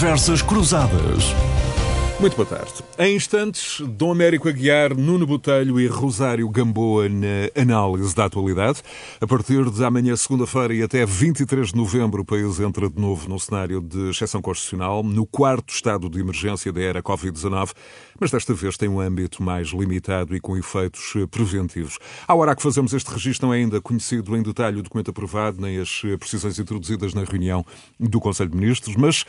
Conversas Cruzadas. Muito boa tarde. Em instantes, Dom Américo Aguiar, Nuno Botelho e Rosário Gamboa na análise da atualidade. A partir de amanhã, segunda-feira e até 23 de novembro, o país entra de novo num cenário de exceção constitucional, no quarto estado de emergência da era Covid-19, mas desta vez tem um âmbito mais limitado e com efeitos preventivos. À hora que fazemos este registro, não é ainda conhecido em detalhe o documento aprovado, nem as precisões introduzidas na reunião do Conselho de Ministros, mas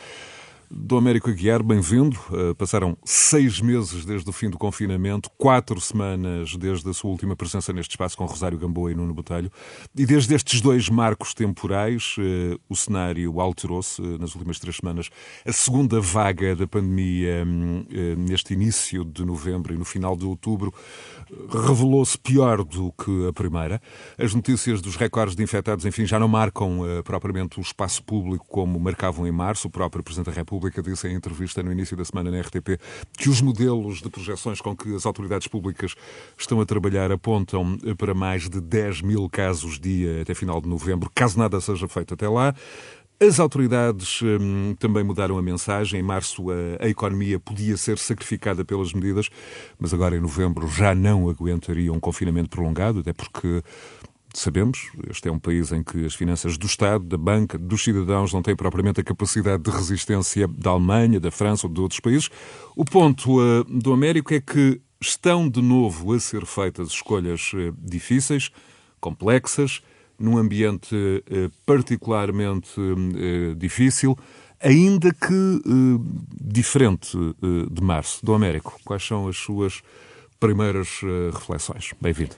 do Américo Aguiar, bem-vindo. Uh, passaram seis meses desde o fim do confinamento, quatro semanas desde a sua última presença neste espaço com Rosário Gamboa e Nuno Botelho. E desde estes dois marcos temporais, uh, o cenário alterou-se uh, nas últimas três semanas. A segunda vaga da pandemia, hum, neste início de novembro e no final de outubro, revelou-se pior do que a primeira. As notícias dos recordes de infectados, enfim, já não marcam propriamente o espaço público como marcavam em março. O próprio Presidente da República disse em entrevista no início da semana na RTP que os modelos de projeções com que as autoridades públicas estão a trabalhar apontam para mais de 10 mil casos dia até final de novembro, caso nada seja feito até lá. As autoridades hum, também mudaram a mensagem. Em março a, a, economia podia ser sacrificada pelas medidas, mas agora em novembro já não aguentaria um confinamento prolongado, até porque sabemos, este é um país em que as finanças do Estado, da banca, dos cidadãos não têm propriamente a capacidade de resistência da Alemanha, da França ou de outros países. O ponto uh, do Américo é que estão de novo a ser feitas escolhas uh, difíceis, complexas, num ambiente uh, particularmente difícil, ainda que diferente de março. Do Américo, quais são as suas primeiras reflexões? Bem-vindo.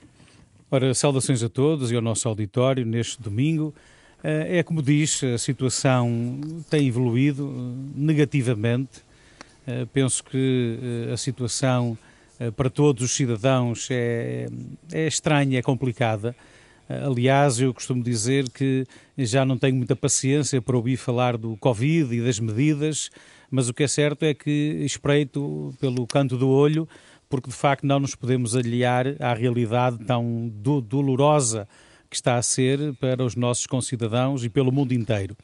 Ora, saudações a todos e ao nosso auditório neste domingo. Eh, é como diz, a situação tem evoluído eh, negativamente. Eh, penso que a situação para todos os cidadãos é, é estranha, é complicada. Aliás, eu costumo dizer que já não tenho muita paciência para ouvir falar do Covid e das medidas, mas o que é certo é que espreito pelo canto do olho porque de facto não nos podemos aliar à realidade tão do dolorosa que está a ser para os nossos concidadãos e pelo mundo inteiro.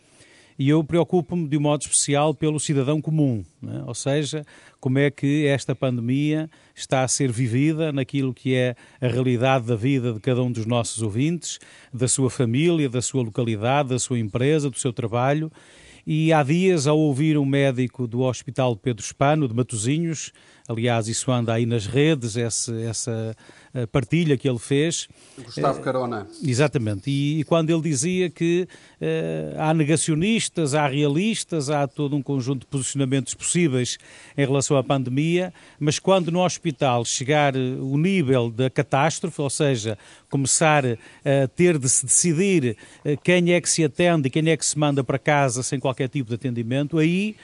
E eu preocupo-me de um modo especial pelo cidadão comum, né? ou seja, como é que esta pandemia está a ser vivida naquilo que é a realidade da vida de cada um dos nossos ouvintes, da sua família, da sua localidade, da sua empresa, do seu trabalho. E há dias, ao ouvir um médico do Hospital Pedro Espano, de Matosinhos, Aliás, isso anda aí nas redes, essa, essa eh, partilha que ele fez. Gustavo Carona. Exatamente. E, e quando ele dizia que uh, há negacionistas, há realistas, há todo um conjunto de posicionamentos possíveis em relação à pandemia, mas quando no hospital chegar o nível da catástrofe, ou seja, começar a ter de se decidir quem é que se atende e quem é que se manda para casa sem qualquer tipo de atendimento, aí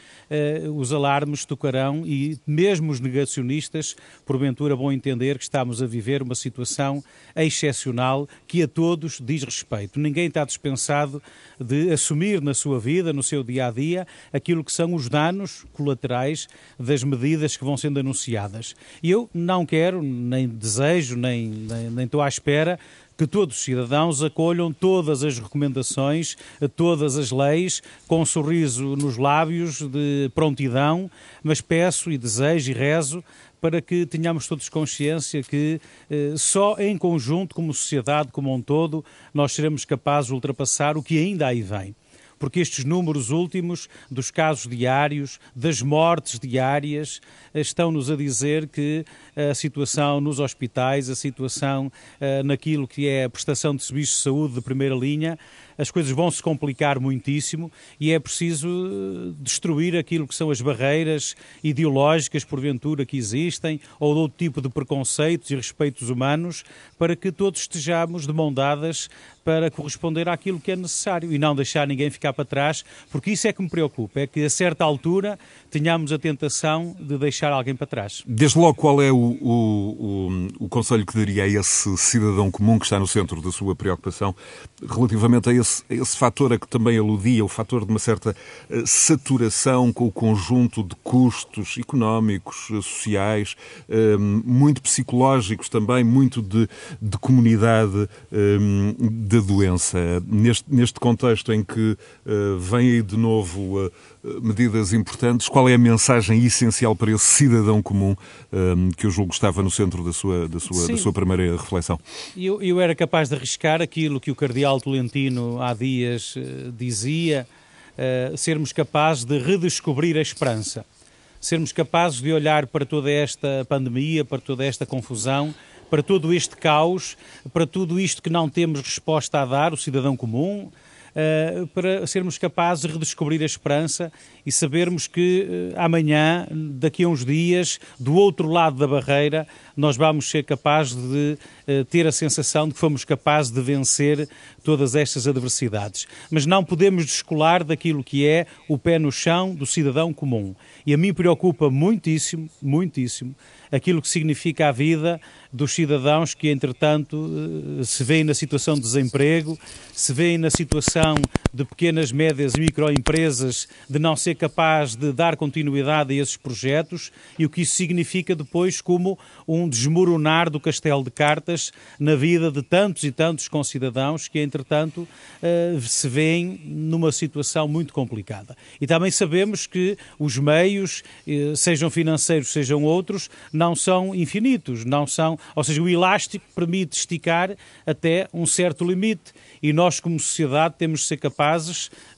uh, os alarmes tocarão e mesmo os negacionistas, porventura, vão entender que estamos a viver uma situação excepcional que a todos diz respeito. Ninguém está dispensado de assumir na sua vida, no seu dia a dia, aquilo que são os danos colaterais das medidas que vão sendo anunciadas. E eu não quero, nem desejo, nem, nem, nem estou à espera que todos os cidadãos acolham todas as recomendações, todas as leis, com um sorriso nos lábios de prontidão, mas peço e desejo e rezo para que tenhamos todos consciência que eh, só em conjunto, como sociedade, como um todo, nós seremos capazes de ultrapassar o que ainda aí vem porque estes números últimos dos casos diários, das mortes diárias, eh, estão-nos a dizer que a situação nos hospitais, a situação uh, naquilo que é a prestação de serviços de saúde de primeira linha, as coisas vão se complicar muitíssimo e é preciso eh, destruir aquilo que são as barreiras ideológicas, porventura, que existem, ou de outro tipo de preconceitos e respeitos humanos, para que todos estejamos de mão dadas para corresponder àquilo que é necessário e não deixar ninguém ficar para trás, porque isso é que me preocupa, é que a certa altura tenhamos a tentação de deixar alguém para trás. Desde logo, qual é o, o, o, o conselho que daria a esse cidadão comum que está no centro da sua preocupação relativamente a esse esse, esse fator a que também aludia, o fator de uma certa uh, saturação com o conjunto de custos económicos, uh, sociais, uh, muito psicológicos também, muito de, de comunidade da doença. Neste, neste contexto em que vem aí de novo medidas importantes, qual é a mensagem essencial para esse cidadão comum que eu julgo estava no centro da sua, da sua, da sua primeira reflexão? Eu, eu era capaz de arriscar aquilo que o cardeal Tolentino há dias uh, dizia, uh, sermos capazes de redescobrir a esperança, sermos capazes de olhar para toda esta pandemia, para toda esta confusão, para todo este caos, para tudo isto que não temos resposta a dar, o cidadão comum, uh, para sermos capazes de redescobrir a esperança e sabermos que uh, amanhã, daqui a uns dias, do outro lado da barreira, nós vamos ser capazes de uh, ter a sensação de que fomos capazes de vencer todas estas adversidades. Mas não podemos descolar daquilo que é o pé no chão do cidadão comum. E a mim preocupa muitíssimo, muitíssimo, aquilo que significa a vida dos cidadãos que, entretanto, eh, se veem na situação de desemprego, se veem na situação de pequenas, médias e microempresas de não ser capaz de dar continuidade a esses projetos e o que isso significa depois como um desmoronar do castelo de cartas na vida de tantos e tantos concidadãos que, entretanto, eh, se veem numa situação muito complicada. E também sabemos que os meios, eh, sejam financeiros, sejam outros, não são infinitos, não são ou seja, o elástico permite esticar até um certo limite e nós, como sociedade, temos de ser capazes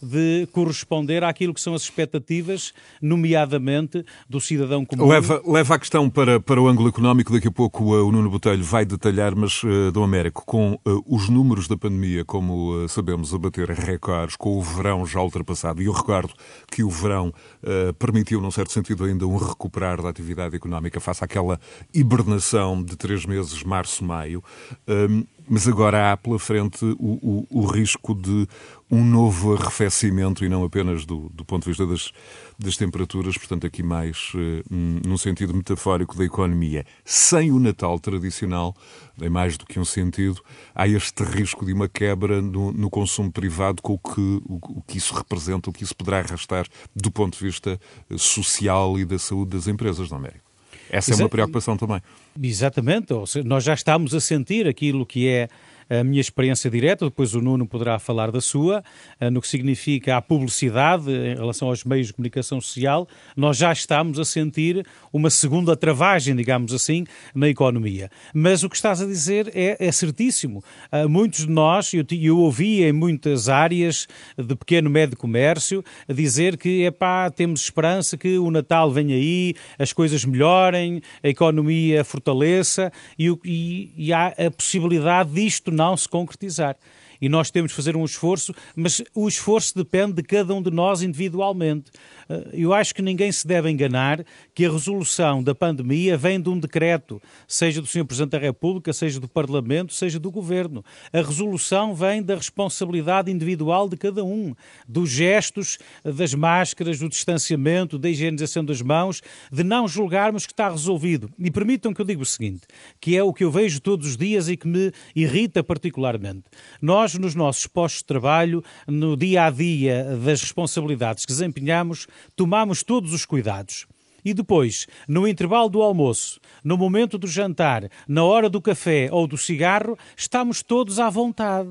de corresponder àquilo que são as expectativas, nomeadamente do cidadão comum. Leva, leva a questão para, para o ângulo económico, daqui a pouco uh, o Nuno Botelho vai detalhar, mas, uh, Dom Américo, com uh, os números da pandemia, como uh, sabemos, a bater recordes, com o verão já ultrapassado, e eu recordo que o verão uh, permitiu, num certo sentido, ainda um recuperar da atividade económica face àquela hibernação de três meses, março, maio. Um, mas agora há pela frente o, o, o, risco de um novo arrefecimento e não apenas do, do ponto de vista das, das temperaturas, portanto, aqui mais uh, num sentido metafórico da economia. Sem o Natal tradicional, em mais do que um sentido, há este risco de uma quebra no, no consumo privado com o que, o, o, que isso representa, o que isso poderá arrastar do ponto de vista eh, social e da saúde das empresas, não, América? Essa é uma preocupação também. Exatamente, nós já estamos a sentir aquilo que é a minha experiência direta, depois o Nuno poderá falar da sua, eh, no que significa a publicidade em relação aos meios de comunicação social, nós já estamos a sentir uma segunda travagem, digamos assim, na economia. Mas o que estás a dizer é, é certíssimo. Uh, muitos de nós, eu, eu ouvi em muitas áreas de pequeno médio comércio, dizer que, epá, temos esperança que o Natal venha aí, as coisas melhorem, a economia fortaleça e, e, e há a possibilidade disto não se concretizar e nós temos de fazer um esforço, mas o esforço depende de cada um de nós individualmente. Eh, eu acho que ninguém se deve enganar que a resolução da pandemia vem de um decreto, seja do Sr. Presidente da República, seja do Parlamento, seja do Governo. A resolução vem da responsabilidade individual de cada um, dos gestos, das máscaras, do distanciamento, da higienização das mãos, de não julgarmos que está resolvido. E permitam que eu diga o seguinte, que é o que eu vejo todos os dias e que me irrita particularmente. Nós, nos nossos postos de trabalho, no dia a dia das responsabilidades que desempenhamos, tomamos todos os cuidados. E depois, no intervalo do almoço, no momento do jantar, na hora do café ou do cigarro, estamos todos à vontade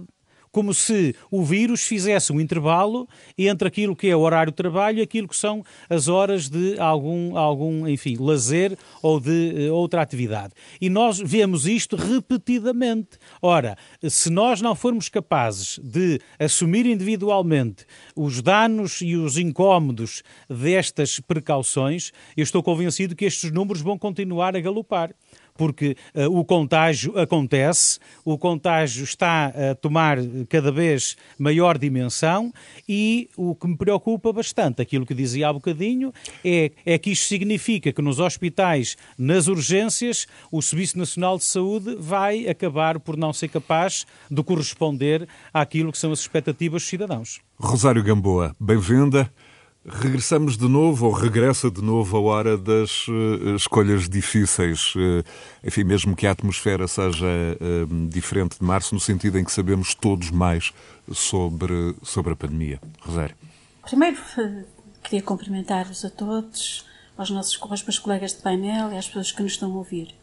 como se o vírus fizesse um intervalo entre aquilo que é o horário de trabalho e aquilo que são as horas de algum, algum enfim, lazer ou de uh, outra atividade. E nós vemos isto repetidamente. Ora, se nós não formos capazes de assumir individualmente os danos e os incómodos destas precauções, eu estou convencido que estes números vão continuar a galopar porque uh, o contágio acontece, o contágio está a tomar cada vez maior dimensão e o que me preocupa bastante, aquilo que dizia há bocadinho, é, é que isto significa que nos hospitais, nas urgências, o Serviço Nacional de Saúde vai acabar por não ser capaz de corresponder àquilo que são as expectativas dos cidadãos. Rosário Gamboa, bem-vinda. Regressamos de novo, ou regressa de novo a hora das uh, escolhas difíceis. Uh, enfim, mesmo que a atmosfera seja uh, diferente de março, no sentido em que sabemos todos mais sobre, sobre a pandemia. Rosário. Primeiro, queria cumprimentar-vos a todos, aos nossos aos meus colegas de painel e às pessoas que nos estão a ouvir.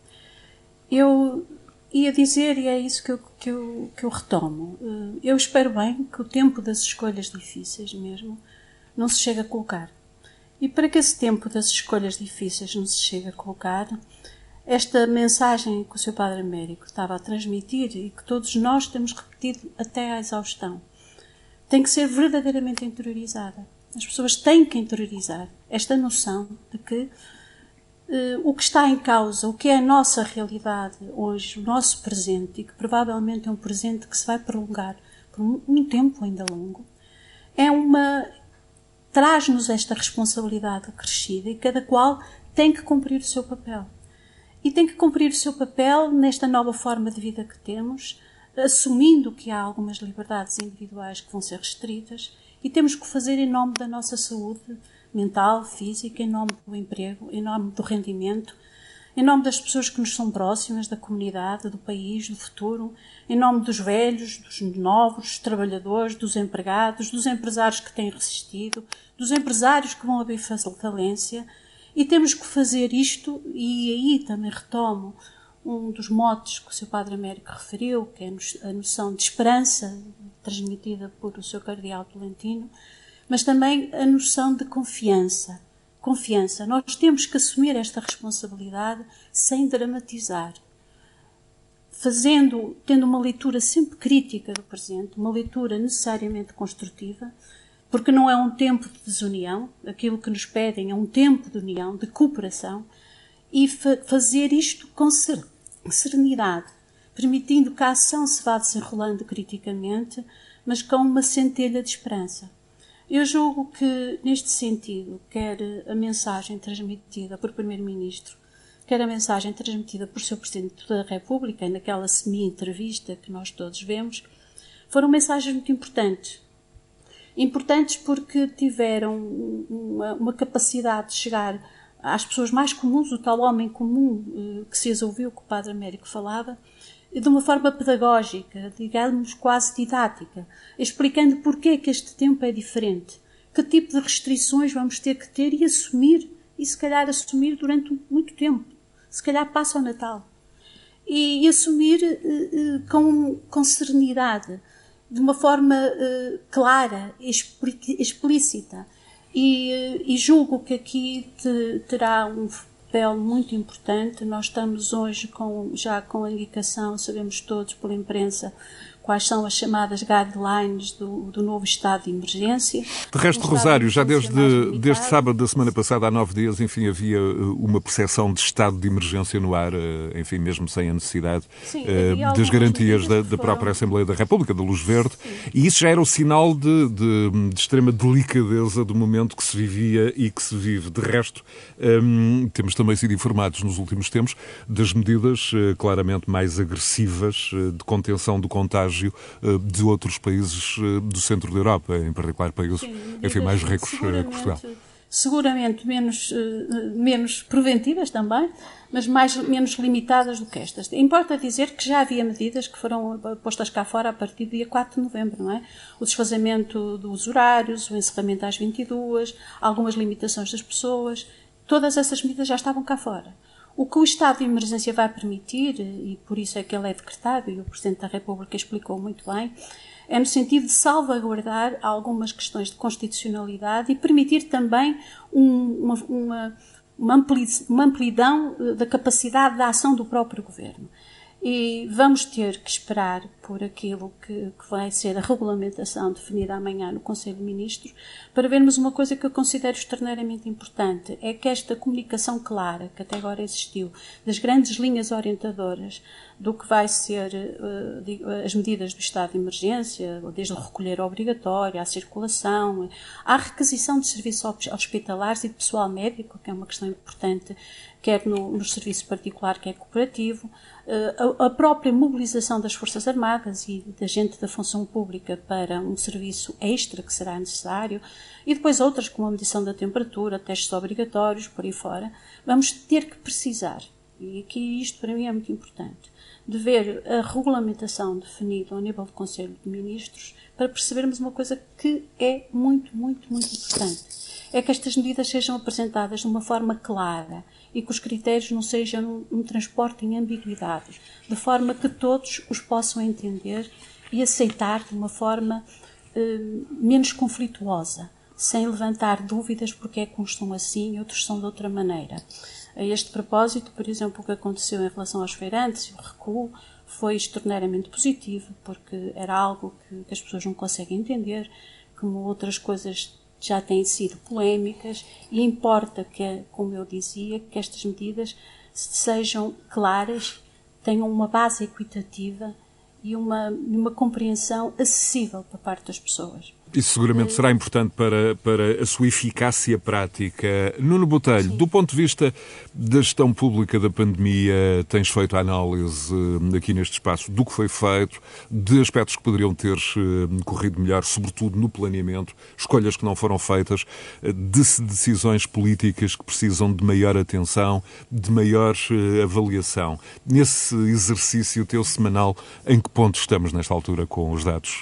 Eu ia dizer, e é isso que eu, que eu, que eu retomo, eu espero bem que o tempo das escolhas difíceis mesmo não se chega a colocar. E para que esse tempo das escolhas difíceis não se chegue a colocar, esta mensagem que o seu Padre Américo estava a transmitir e que todos nós temos repetido até à exaustão, tem que ser verdadeiramente interiorizada. As pessoas têm que interiorizar esta noção de que Uh, o que está em causa, o que é a nossa realidade hoje, o nosso presente, e que provavelmente é um presente que se vai prolongar por um, um tempo ainda longo, é uma traz-nos esta responsabilidade acrescida e cada qual tem que cumprir o seu papel. E tem que cumprir o seu papel nesta nova forma de vida que temos, assumindo que há algumas liberdades individuais que vão ser restritas e temos que fazer em nome da nossa saúde mental, física, em nome do emprego, em nome do rendimento, em nome das pessoas que nos são próximas, da comunidade, do país, do futuro, em nome dos velhos, dos novos, dos trabalhadores, dos empregados, dos empresários que têm resistido, dos empresários que vão abrir falência. E temos que fazer isto, e aí também retomo um dos motes que o seu Padre Américo referiu, que é a noção de esperança, transmitida por o seu Cardeal Tolentino, mas também a noção de confiança confiança. Nós temos que assumir esta responsabilidade sem dramatizar. Fazendo, tendo uma leitura sempre crítica do presente, uma leitura necessariamente construtiva, porque não é um tempo de desunião, aquilo que nos pedem é um tempo de união, de cooperação, e fa fazer isto com serenidade, permitindo que a ação se vá desenrolando criticamente, mas com uma centelha de esperança. Eu julgo que, neste sentido, quer a mensagem transmitida por Primeiro-Ministro, quer a mensagem transmitida por Sr. Presidente da República, naquela semi-entrevista que nós todos vemos, foram mensagens muito importantes. Importantes porque tiveram uma, uma capacidade de chegar às pessoas mais comuns, o tal homem comum eh, que se ouviu que o Padre Américo falava, de uma forma pedagógica, digamos quase didática, explicando porquê que este tempo é diferente, que tipo de restrições vamos ter que ter e assumir, e se calhar assumir durante muito tempo, se calhar passa ao Natal. E, e assumir uh, uh, com, com serenidade, de uma forma uh, clara, explícita. E, e, julgo que aqui te, terá um papel muito importante. Nós estamos hoje com, já com a indicação, sabemos todos pela imprensa, quais são as chamadas guidelines do, do novo estado de emergência. De resto, Rosário, já desde, desde sábado da semana passada, há nove dias, enfim, havia uh, uma percepção de estado de emergência no ar, uh, enfim, mesmo sem a necessidade Sim, uh, das garantias da, da, própria Assembleia da República, da Luz Verde, Sim. e isso já era o sinal de, de, de, extrema delicadeza do momento que se vivia e que se vive. De resto, um, temos também sido informados nos últimos tempos das medidas uh, claramente mais agressivas uh, de contenção do contágio contágio eh, de outros países eh, do centro da Europa, em particular países Sim, enfim, mais ricos que Portugal. Seguramente menos, eh, menos preventivas também, mas mais, menos limitadas do que estas. Importa dizer que já havia medidas que foram postas cá fora a partir do dia 4 de novembro, não é? O desfazamento dos horários, o encerramento às 22, algumas limitações das pessoas, todas essas medidas já estavam cá fora. O que o estado de emergência vai permitir, e por isso é que ele é decretado, e o Presidente da República explicou muito bem, é no sentido de salvaguardar algumas questões de constitucionalidade e permitir também um, uma, uma, uma amplidão eh, da capacidade de ação do próprio Governo. E vamos ter que esperar por aquilo que, que, vai ser a regulamentação definida amanhã no Conselho de Ministros para vermos uma coisa que eu considero extraordinariamente importante: é que esta comunicação clara que até agora existiu, das grandes linhas orientadoras do que vai ser uh, as medidas do estado de emergência, desde o recolher obrigatório, à circulação, à requisição de serviços hospitalares e de pessoal médico, que é uma questão importante quer no, no serviço particular, quer cooperativo, a, a, própria mobilização das Forças Armadas e da gente da função pública para um serviço extra que será necessário, e depois outras como a medição da temperatura, testes obrigatórios, por aí fora, vamos ter que precisar, e aqui isto para mim é muito importante, de ver a regulamentação definida ao nível do Conselho de Ministros para percebermos uma coisa que é muito, muito, muito importante. É que estas medidas sejam apresentadas de uma forma clara e que os critérios não sejam um, transporte em ambiguidades, de forma que todos os possam entender e aceitar de uma forma eh, menos conflituosa, sem levantar dúvidas porque é que uns são assim e outros são de outra maneira. A este propósito, por exemplo, o que aconteceu em relação aos feirantes, o recuo, foi extraordinariamente positivo, porque era algo que, que as pessoas não conseguem entender, como outras coisas já têm sido polémicas e importa que, como eu dizia, que estas medidas sejam claras, tenham uma base equitativa e uma, uma compreensão acessível para parte das pessoas. Isso seguramente será importante para, para a sua eficácia prática. Nuno Botelho, Sim. do ponto de vista da gestão pública da pandemia, tens feito a análise eh, aqui neste espaço do que foi feito, de aspectos que poderiam ter eh, corrido melhor, sobretudo no planeamento, escolhas que não foram feitas, eh, de decisões políticas que precisam de maior atenção, de maior avaliação. Nesse exercício teu semanal, em que ponto estamos nesta altura com os dados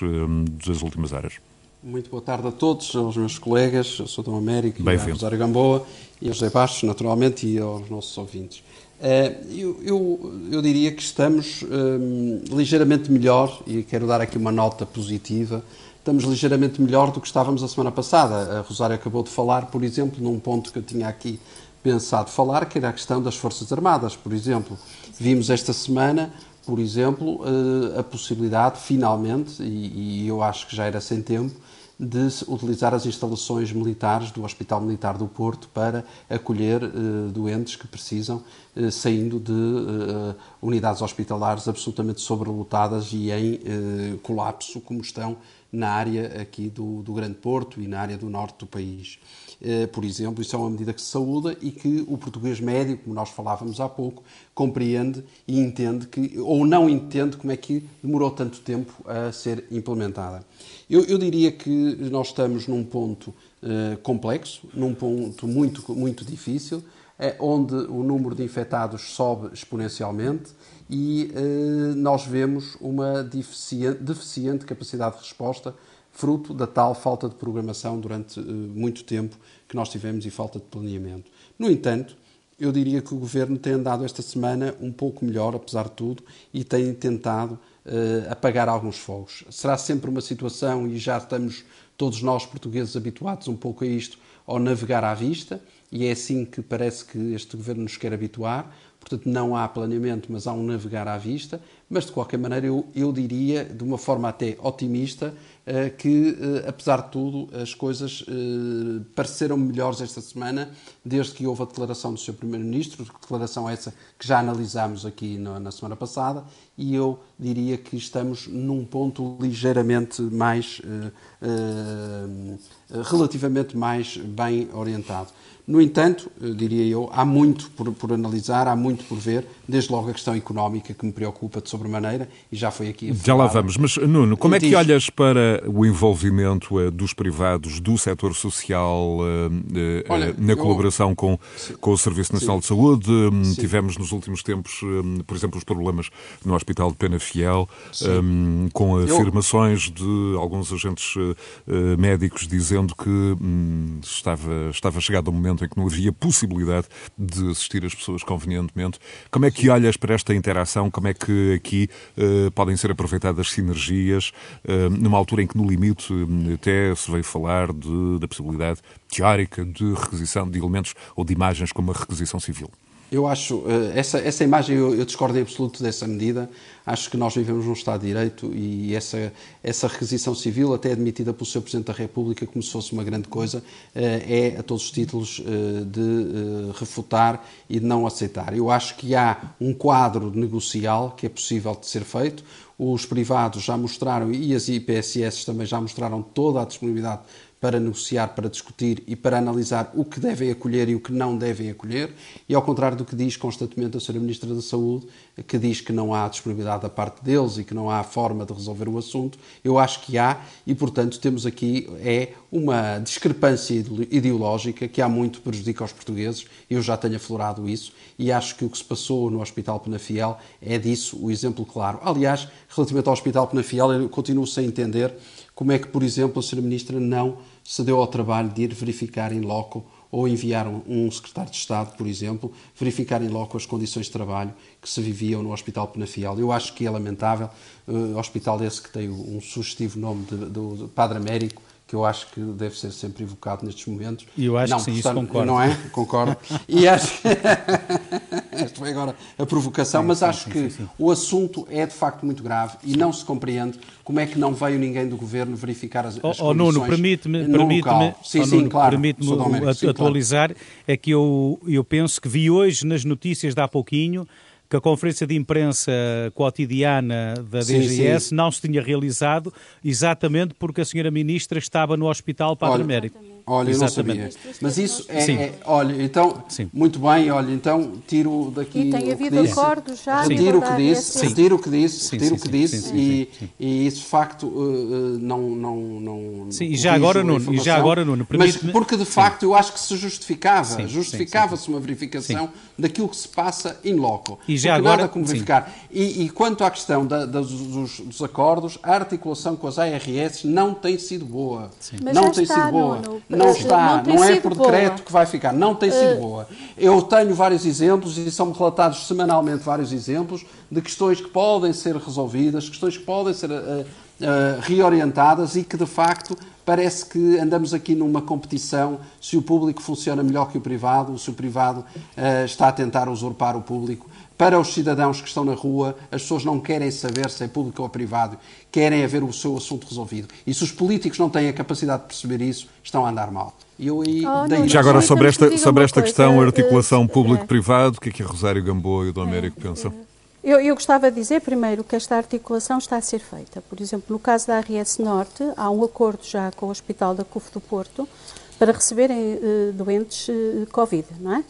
das últimas horas? Muito boa tarde a todos, aos meus colegas, ao Sr. Dom Américo, a Rosário Gamboa e ao José Bastos, naturalmente, e aos nossos ouvintes. Eh, eu, eu, eu diria que estamos um, ligeiramente melhor, e quero dar aqui uma nota positiva, estamos ligeiramente melhor do que estávamos a semana passada. A Rosário acabou de falar, por exemplo, num ponto que eu tinha aqui pensado falar, que era a questão das Forças Armadas, por exemplo. Vimos esta semana por exemplo, eh, a possibilidade, finalmente, e, eu acho que já era sem tempo, de utilizar as instalações militares do Hospital Militar do Porto para acolher uh, doentes que precisam, uh, saindo de uh, unidades hospitalares absolutamente sobrelotadas e em colapso, como estão na área aqui do, do Grande Porto e na área do norte do país. Eh, por exemplo, isso é uma medida que se saúda e que o português médio, como nós falávamos há pouco, compreende e entende que, ou não entende como é que demorou tanto tempo a ser implementada. Eu, eu diria que nós estamos num ponto uh, complexo, num ponto muito, muito difícil, é onde o número de infectados sobe exponencialmente e uh, nós vemos uma deficiente, deficiente capacidade de resposta fruto da tal falta de programação durante uh, muito tempo que nós tivemos e falta de planeamento. No entanto, eu diria que o governo tem andado esta semana um pouco melhor, apesar de tudo, e tem tentado uh, apagar alguns fogos. Será sempre uma situação, e já estamos todos nós portugueses habituados um pouco a isto, ao navegar à vista, e é assim que parece que este governo nos quer habituar. Portanto, não há planeamento, mas há um navegar à vista. Mas, de qualquer maneira, eu, eu diria, de uma forma até otimista, uh, que, uh, apesar de tudo, as coisas uh, pareceram melhores esta semana, desde que houve a declaração do Sr. Primeiro-Ministro, declaração essa que já analisámos aqui na, semana passada, e eu diria que estamos num ponto ligeiramente mais, relativamente mais bem orientado. No entanto, diria eu, há muito por, por, analisar, há muito por ver, desde logo a questão económica que me preocupa de sobremaneira e já foi aqui. Já lá vamos, mas Nuno, como é que olhas para o envolvimento uh, dos privados, do setor social, uh, uh, Olha, na eu... colaboração com, com o Serviço Nacional Sim. de Saúde? Um, tivemos nos últimos tempos, um, por exemplo, os problemas no Hospital de Pena Fiel, um, com afirmações eu... de alguns agentes médicos dizendo que hum, estava, estava chegado o momento momento em que não havia possibilidade de assistir as pessoas convenientemente. Como é que olhas para esta interação? Como é que aqui uh, podem ser aproveitadas sinergias, uh, numa altura em que, no limite, uh, até se veio falar de, da possibilidade teórica de requisição de elementos ou de imagens como a requisição civil? Eu acho, essa, essa imagem, eu, eu discordo em absoluto dessa medida. Acho que nós vivemos num Estado de Direito e essa, essa requisição civil, até admitida pelo Sr. Presidente da República como se fosse uma grande coisa, eh, é a todos os títulos eh, de eh, refutar e de não aceitar. Eu acho que há um quadro negocial que é possível de ser feito. Os privados já mostraram, e as IPSS também já mostraram toda a disponibilidade para negociar, para discutir e para analisar o que devem acolher e o que não devem acolher, e ao contrário do que diz constantemente a Sra. Ministra da Saúde, que diz que não há disponibilidade da parte deles e que não há forma de resolver o assunto, eu acho que há, e portanto temos aqui é uma discrepância ideológica que há muito prejudica os portugueses, eu já tenho aflorado isso, e acho que o que se passou no Hospital Penafiel é disso o exemplo claro. Aliás, relativamente ao Hospital Penafiel, eu continuo sem entender como é que, por exemplo, a Sra. Ministra não se deu ao trabalho de ir verificar em loco ou enviar um secretário de Estado, por exemplo, verificar em loco as condições de trabalho que se viviam no Hospital Penafiel. Eu acho que é lamentável, uh, hospital esse que tem um sugestivo nome do Padre Américo, que eu acho que deve ser sempre evocado nestes momentos. E eu acho não, que sim, portanto, isso concordo. Não é? Concordo. E acho que... Esta foi agora a provocação, sim, mas sim, acho sim, que o assunto é de facto muito grave e não se compreende como é que não veio ninguém do governo verificar as, as oh, oh, Nuno, permite-me permite sim, oh, sim, claro, permite-me atualizar, claro. é que eu, eu penso que vi hoje nas notícias de há pouquinho que a conferência de imprensa cotidiana da DGS sim, sim. não se tinha realizado exatamente porque a senhora ministra estava no Hospital Padre Américo. Olha, eu não sabia. Mas isso é, é, olha, então, Sim. muito bem, olha, então tiro daqui e tem havido acordos já. Retiro o que disse, retiro o que disse, retiro o que disse e, e isso de facto uh, não, não, não. Sim, e já agora, Nuno, e já agora, Nuno, Mas porque de facto eu acho que se justificava, justificava-se uma verificação daquilo que se passa in loco. E já agora, nada como verificar. E, e, quanto à questão da, da, dos, dos, acordos, a articulação com as ARS não tem sido boa. Não tem sido boa. Não está, não, não é por decreto boa. que vai ficar, não tem sido uh... boa. Eu tenho vários exemplos e são-me relatados semanalmente vários exemplos de questões que podem ser resolvidas, questões que podem ser uh, uh, reorientadas e que de facto parece que andamos aqui numa competição se o público funciona melhor que o privado, se o privado está a tentar usurpar o público para os cidadãos que estão na rua, as pessoas não querem saber se é público ou privado, querem é ver o seu assunto resolvido. E se os políticos não têm a capacidade de perceber isso, estão a andar mal. Eu aí oh, Já agora, sobre esta, sobre esta questão, articulação público-privado, o que é que a Rosário Gamboa e o do Américo é, pensam? Eu, eu, gostava de dizer, primeiro, que esta articulação está a ser feita. Por exemplo, no caso da ARS Norte, há um acordo já com o Hospital da CUF do Porto para receberem uh, doentes uh, Covid, não é?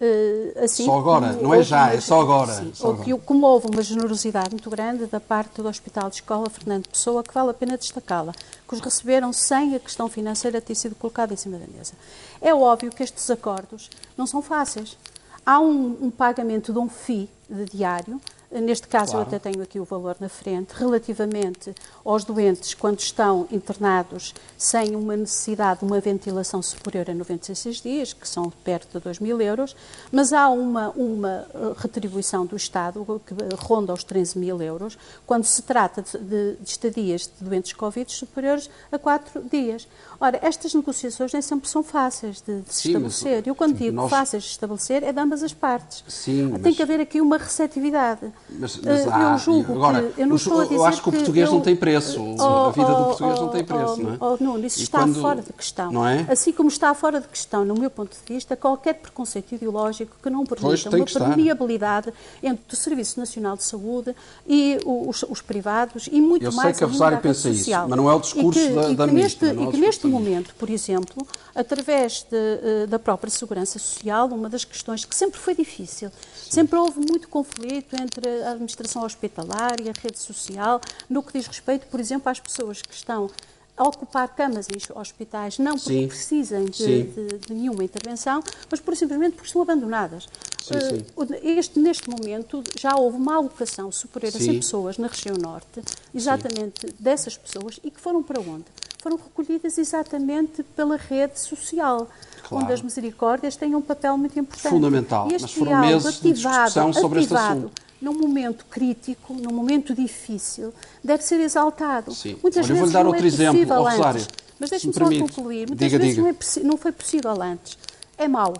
Uh, assim, só agora, não é já, é só agora. Sim, só agora. como houve uma generosidade muito grande da parte do Hospital de Escola Fernando Pessoa, que vale a pena destacá-la, que os receberam sem a questão financeira ter sido colocada em cima da mesa. É óbvio que estes acordos não são fáceis. Há um, um pagamento de um FII de diário, Neste caso, claro. eu até tenho aqui o valor na frente, relativamente aos doentes quando estão internados sem uma necessidade de uma ventilação superior a 96 dias, que são perto de 2 mil euros, mas há uma, uma eh, retribuição do Estado que ronda os 13 mil euros quando se trata de, de, de estadias de doentes Covid superiores a 4 dias. Ora, estas negociações nem sempre são fáceis de, de se estabelecer. Mas, eu, quando sim, digo nós... fáceis de estabelecer, é de ambas as partes. Sim, Tem mas... que haver aqui uma receptividade. Mas, mas eh, há, eu julgo agora, que. Eu, não estou a dizer eu acho que o português eu, não tem preço. Oh, a vida do português oh, não tem preço, oh, não é? Oh, Nuno, isso e está quando... fora de questão. Não é? Assim como está fora de questão, no meu ponto de vista, qualquer preconceito ideológico que não permita uma permeabilidade entre o Serviço Nacional de Saúde e os, os privados e muito eu mais. Eu sei que a Rosário pensa social. isso, mas não é o discurso que, da, da que ministra. E que neste momento, por exemplo, através de, eh, da própria segurança social, uma das questões que sempre foi difícil, Sim. sempre houve muito conflito entre a administração hospitalar e a rede social, no que diz respeito, por exemplo, às pessoas que estão a ocupar camas em hospitais, não porque sim, precisem de, de, de, nenhuma intervenção, mas por simplesmente porque estão abandonadas. Sim, sim. Eh, este, neste momento já houve uma alocação superior a 100 pessoas na região norte, exatamente dessas pessoas, e que foram para onde? Foram recolhidas exatamente pela rede social. Claro. onde as misericórdias têm um papel muito importante. Fundamental. E este Mas foram meses ativado, de discussão sobre ativado, este assunto num momento crítico, num momento difícil, deve ser exaltado. Sim. Muitas Olha, vezes vou-lhe dar não outro é exemplo, possível antes. Mas deixe-me só permite. concluir. Muitas diga, vezes diga. Não, é não, foi possível antes. É mau.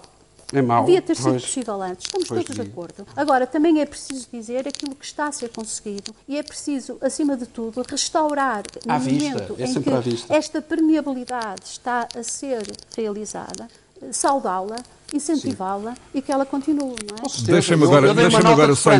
É mau. Devia ter sido pois, possível antes. Estamos todos de acordo. Agora, também é preciso dizer aquilo que está a ser conseguido e é preciso, acima de tudo, restaurar no à momento vista. É em que esta permeabilidade está a ser realizada, saudá-la incentivá-la e que ela continue, não é? Deixa-me agora, deixa agora só...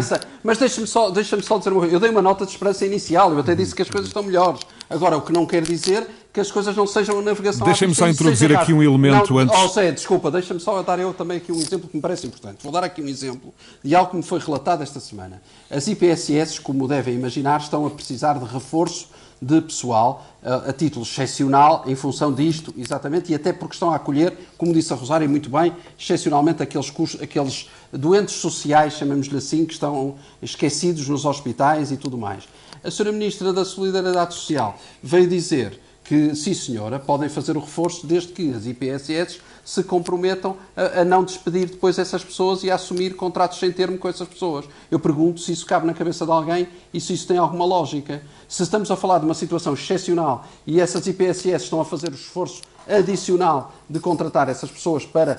Mas deixa-me só, deixa só dizer uma coisa. Eu dei uma nota de esperança inicial, eu até disse que as coisas estão melhores. Agora, o que não quer dizer que as coisas não sejam a navegação Deixem-me só introduzir aqui um elemento não, antes. Oh, sei, desculpa, deixa-me só dar eu também aqui um exemplo que me parece importante. Vou dar aqui um exemplo de algo que me foi relatado esta semana. As IPSS, como devem imaginar, estão a precisar de reforço de pessoal a, a título excepcional em função disto, exatamente, e até porque estão a acolher, como disse a Rosário muito bem, excepcionalmente aqueles, aqueles doentes sociais, chamemos-lhe assim, que estão esquecidos nos hospitais e tudo mais. A Sra. Ministra da Solidariedade Social veio dizer que, sim senhora, podem fazer o reforço desde que as IPSS se comprometam a, a, não despedir depois essas pessoas e a assumir contratos sem termo com essas pessoas. Eu pergunto se isso cabe na cabeça de alguém e se isso tem alguma lógica. Se estamos a falar de uma situação excepcional e essas IPSS estão a fazer o esforço adicional de contratar essas pessoas para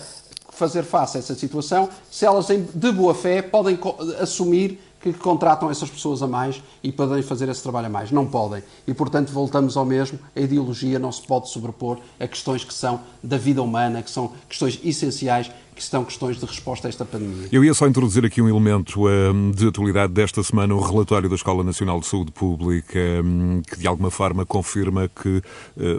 fazer face a essa situação, se elas de boa fé podem assumir que contratam essas pessoas a mais e podem fazer esse trabalho a mais. Não podem. E, portanto, voltamos ao mesmo. A ideologia não se pode sobrepor a questões que são da vida humana, que são questões essenciais que estão questões de resposta a esta pandemia. Eu ia só introduzir aqui um elemento um, de atualidade desta semana, o relatório da Escola Nacional de Saúde Pública, um, que de alguma forma confirma que uh,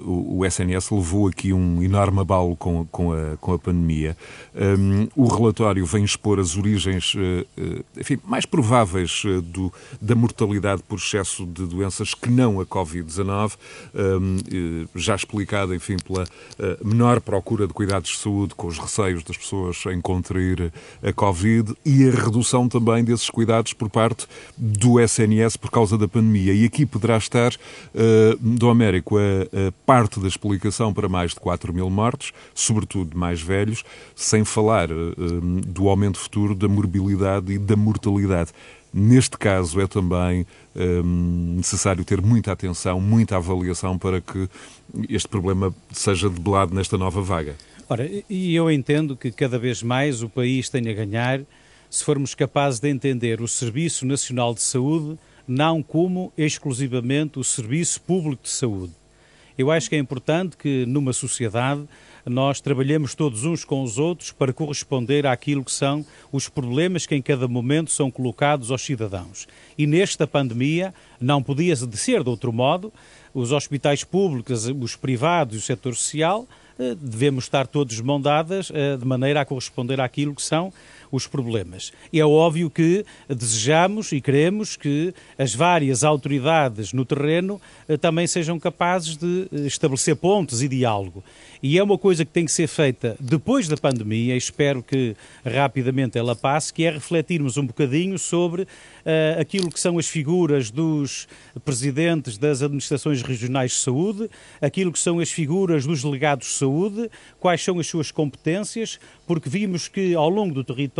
o, o, SNS levou aqui um enorme abalo com, com, a, com a pandemia. Um, o relatório vem expor as origens uh, uh, enfim, mais prováveis do, da mortalidade por excesso de doenças que não a Covid-19, já explicada, enfim, pela menor procura de cuidados de saúde, com os receios das pessoas pessoas em contrair a Covid e a redução também desses cuidados por parte do SNS por causa da pandemia. E aqui poderá estar, uh, do Américo, a, a, parte da explicação para mais de 4 mil mortes, sobretudo mais velhos, sem falar uh, do aumento futuro da morbilidade e da mortalidade. Neste caso, é também um, necessário ter muita atenção, muita avaliação para que este problema seja debelado nesta nova vaga. Ora, e eu entendo que cada vez mais o país tem a ganhar se formos capazes de entender o Serviço Nacional de Saúde não como exclusivamente o Serviço Público de Saúde. Eu acho que é importante que numa sociedade nós trabalhemos todos uns com os outros para corresponder àquilo que são os problemas que em cada momento são colocados aos cidadãos. E nesta pandemia não podia ser de outro modo, os hospitais públicos, os privados e o setor social devemos estar todos mão dadas eh, de maneira a corresponder àquilo que são os problemas. E é óbvio que desejamos e queremos que as várias autoridades no terreno eh, também sejam capazes de estabelecer pontos e diálogo. E é uma coisa que tem que ser feita depois da pandemia, espero que rapidamente ela passe, que é refletirmos um bocadinho sobre uh, aquilo que são as figuras dos presidentes das administrações regionais de saúde, aquilo que são as figuras dos delegados de saúde, quais são as suas competências, porque vimos que ao longo do território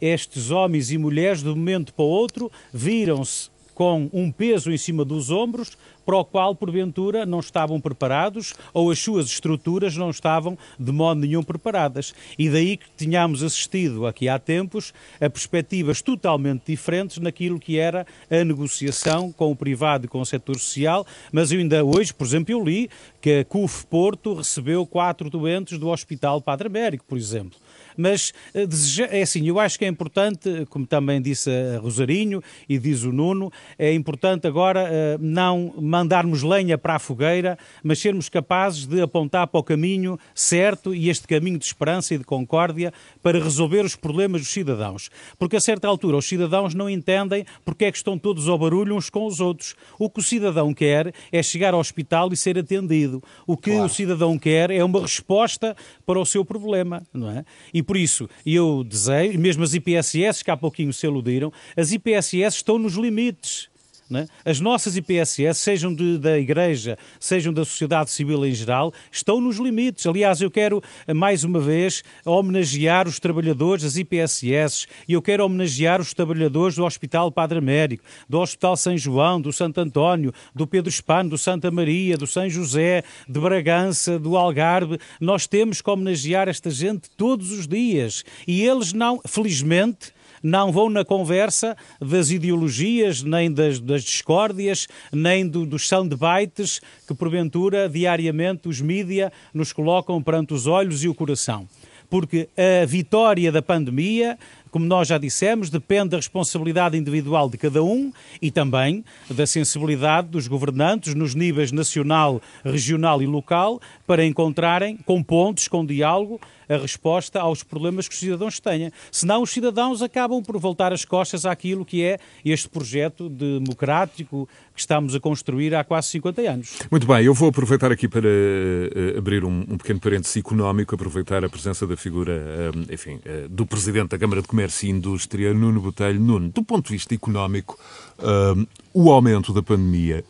estes homens e mulheres, de um momento para o outro, viram-se com um peso em cima dos ombros para o qual, porventura, não estavam preparados ou as suas estruturas não estavam de modo nenhum preparadas. E daí que tínhamos assistido aqui há tempos a perspectivas totalmente diferentes naquilo que era a negociação com o privado e com o setor social, mas eu ainda hoje, por exemplo, eu li que a CUF Porto recebeu quatro doentes do Hospital Padre Américo, por exemplo. Mas eh, é assim, eu acho que é importante, como também disse a Rosarinho e diz o Nuno, é importante agora eh, não mandarmos lenha para a fogueira, mas sermos capazes de apontar para o caminho certo e este caminho de esperança e de concórdia para resolver os problemas dos cidadãos. Porque a certa altura os cidadãos não entendem porque é que estão todos ao barulho uns com os outros. O que o cidadão quer é chegar ao hospital e ser atendido. O que claro. o cidadão quer é uma resposta para o seu problema, não é? E por isso, eu desejo, mesmo as IPSS, que há pouquinho se aludiram, as IPSS estão nos limites. É? As nossas IPSS, sejam de, da Igreja, sejam da sociedade civil em geral, estão nos limites. Aliás, eu quero, mais uma vez, homenagear os trabalhadores das IPSS e eu quero homenagear os trabalhadores do Hospital Padre Américo, do Hospital São João, do Santo António, do Pedro Espano, do Santa Maria, do São José, de Bragança, do Algarve. Nós temos que homenagear esta gente todos os dias e eles não, felizmente, não vão na conversa das ideologias, nem das, das discórdias, nem do, dos soundbites que, porventura, diariamente os mídia nos colocam perante os olhos e o coração. Porque a vitória da pandemia como nós já dissemos, depende da responsabilidade individual de cada um e também da sensibilidade dos governantes nos níveis nacional, regional e local para encontrarem, com pontos, com diálogo, a resposta aos problemas que os cidadãos têm. Senão, os cidadãos acabam por voltar as costas àquilo que é este projeto democrático que estamos a construir há quase 50 anos. Muito bem, eu vou aproveitar aqui para uh, abrir um, um, pequeno parênteses económico, aproveitar a presença da figura, uh, enfim, uh, do Presidente da Câmara de Comércio e Indústria, Nuno Botelho. Nuno, do ponto de vista económico, o aumento da pandemia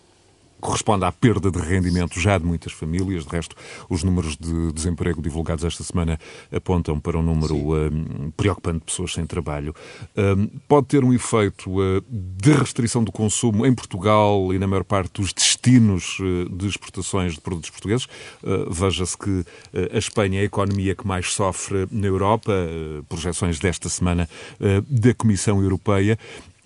corresponde à perda de rendimento já de muitas famílias. De resto, os números de desemprego divulgados esta semana apontam para um número um, preocupante de pessoas sem trabalho. Um, pode ter um efeito uh, de restrição do consumo em Portugal e na maior parte dos destinos uh, de exportações de produtos portugueses. Uh, Veja-se que a Espanha é a economia que mais sofre na Europa, projeções desta semana da Comissão Europeia.